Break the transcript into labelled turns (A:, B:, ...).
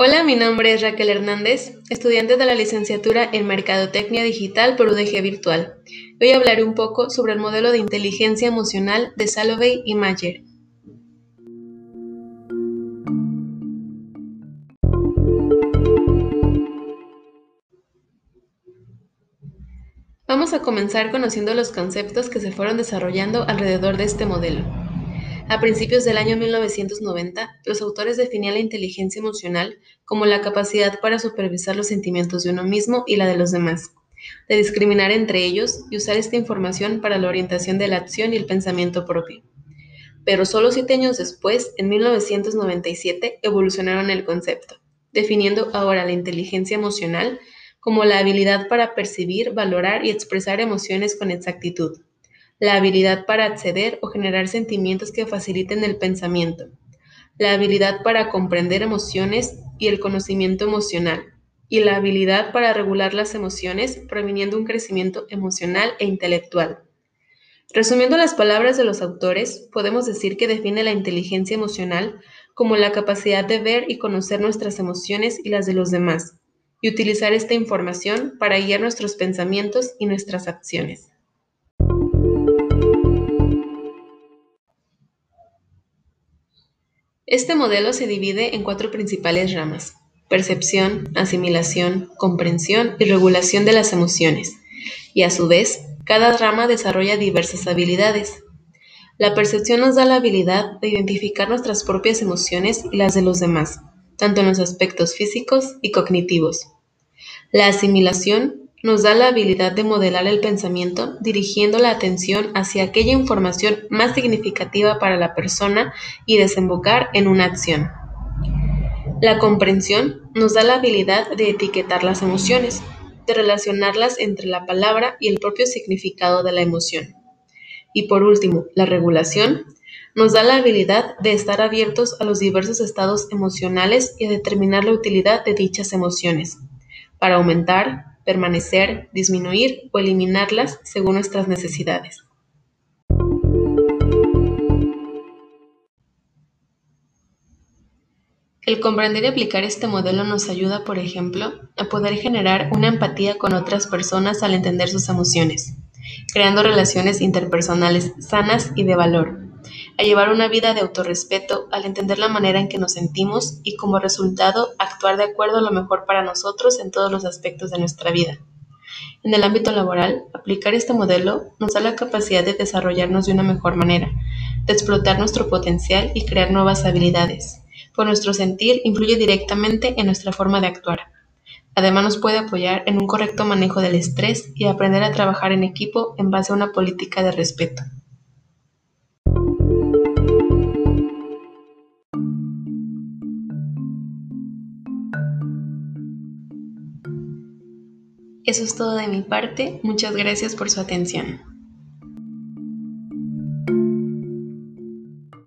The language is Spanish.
A: Hola, mi nombre es Raquel Hernández, estudiante de la licenciatura en Mercadotecnia Digital por UDG Virtual. Voy a hablar un poco sobre el modelo de inteligencia emocional de Salovey y Mayer. Vamos a comenzar conociendo los conceptos que se fueron desarrollando alrededor de este modelo. A principios del año 1990, los autores definían la inteligencia emocional como la capacidad para supervisar los sentimientos de uno mismo y la de los demás, de discriminar entre ellos y usar esta información para la orientación de la acción y el pensamiento propio. Pero solo siete años después, en 1997, evolucionaron el concepto, definiendo ahora la inteligencia emocional como la habilidad para percibir, valorar y expresar emociones con exactitud. La habilidad para acceder o generar sentimientos que faciliten el pensamiento, la habilidad para comprender emociones y el conocimiento emocional, y la habilidad para regular las emociones, previniendo un crecimiento emocional e intelectual. Resumiendo las palabras de los autores, podemos decir que define la inteligencia emocional como la capacidad de ver y conocer nuestras emociones y las de los demás, y utilizar esta información para guiar nuestros pensamientos y nuestras acciones. Este modelo se divide en cuatro principales ramas, percepción, asimilación, comprensión y regulación de las emociones, y a su vez, cada rama desarrolla diversas habilidades. La percepción nos da la habilidad de identificar nuestras propias emociones y las de los demás, tanto en los aspectos físicos y cognitivos. La asimilación nos da la habilidad de modelar el pensamiento dirigiendo la atención hacia aquella información más significativa para la persona y desembocar en una acción. La comprensión nos da la habilidad de etiquetar las emociones, de relacionarlas entre la palabra y el propio significado de la emoción. Y por último, la regulación nos da la habilidad de estar abiertos a los diversos estados emocionales y a determinar la utilidad de dichas emociones, para aumentar, permanecer, disminuir o eliminarlas según nuestras necesidades. El comprender y aplicar este modelo nos ayuda, por ejemplo, a poder generar una empatía con otras personas al entender sus emociones, creando relaciones interpersonales sanas y de valor, a llevar una vida de autorrespeto al entender la manera en que nos sentimos y como resultado actuar de acuerdo a lo mejor para nosotros en todos los aspectos de nuestra vida. En el ámbito laboral, aplicar este modelo nos da la capacidad de desarrollarnos de una mejor manera, de explotar nuestro potencial y crear nuevas habilidades, pues nuestro sentir influye directamente en nuestra forma de actuar. Además nos puede apoyar en un correcto manejo del estrés y aprender a trabajar en equipo en base a una política de respeto. Eso es todo de mi parte. Muchas gracias por su atención.